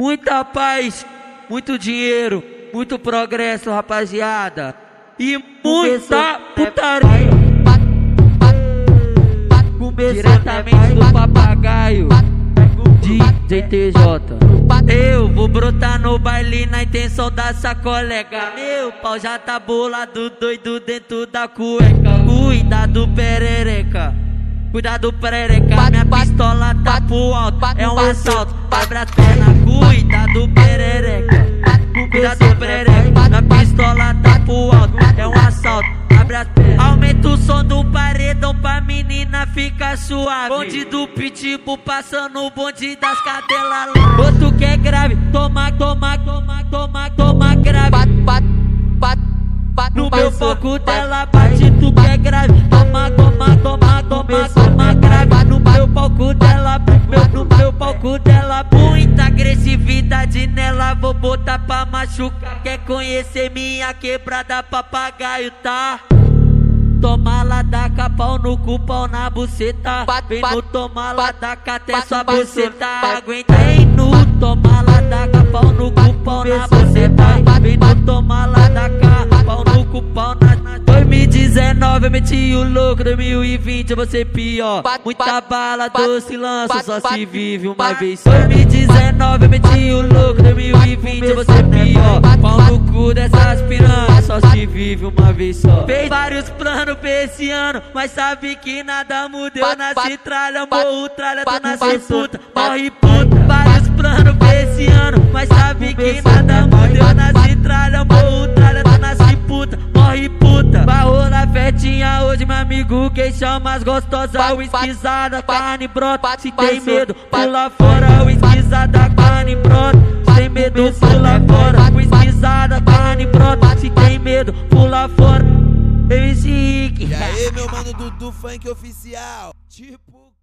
Muita paz, muito dinheiro, muito progresso, rapaziada. E muita putaria. Diretamente do papagaio de TJ. Eu vou brotar no baile na intenção dessa colega. Meu pau já tá bolado, doido dentro da cueca. Cuidado, perereca. Cuidado, perereca. Minha pistola tá pro alto. É um assalto. Abre a perna. Cuidado, perereca. Cuidado, perereca. Minha pistola tá pro alto. É um assalto. Abre a. Aumenta o som do paredão pra menina ficar suave. Bonde do pitbull passando o bonde das cadelas. Outro que é grave. Toma, toma, toma, toma, toma grave. Bat, bat, bat, bat, No meu foco dela bate tu que é grave. Toma, toma, toma, toma, toma grave. No meu palco dela, meu, no meu palco dela, muita agressividade nela. Vou botar pra machucar. Quer conhecer minha quebrada, papagaio, tá? Toma lá da pau no cu, pau na buceta. Vem no toma lá da até sua buceta. Aguenta aí no toma lá da pau no cu, pau na buceta. 2019 eu meti o louco, 2020 eu vou ser pior. Muita bala, doce lança, só se vive uma vez só. 2019 eu meti o louco, 2020 eu vou ser pior. Pau no cu dessas piranhas, só se vive uma vez só. Fez vários planos pra esse ano, mas sabe que nada mudou. Nasci tralha, morro tralha, tô nasci puta, morre puta. Vários planos pra esse ano, mas sabe que nada mudou. Nasci tralha, morro amigo. Quem chama as gostosas, esquisada, carne brota. Se tem medo, pula fora, esquisada, carne brota. Se tem medo, pula fora, esquisada, carne brota. Se tem medo, pula fora. MC Rick. E aí, meu mano Dudu Funk Oficial? Tipo.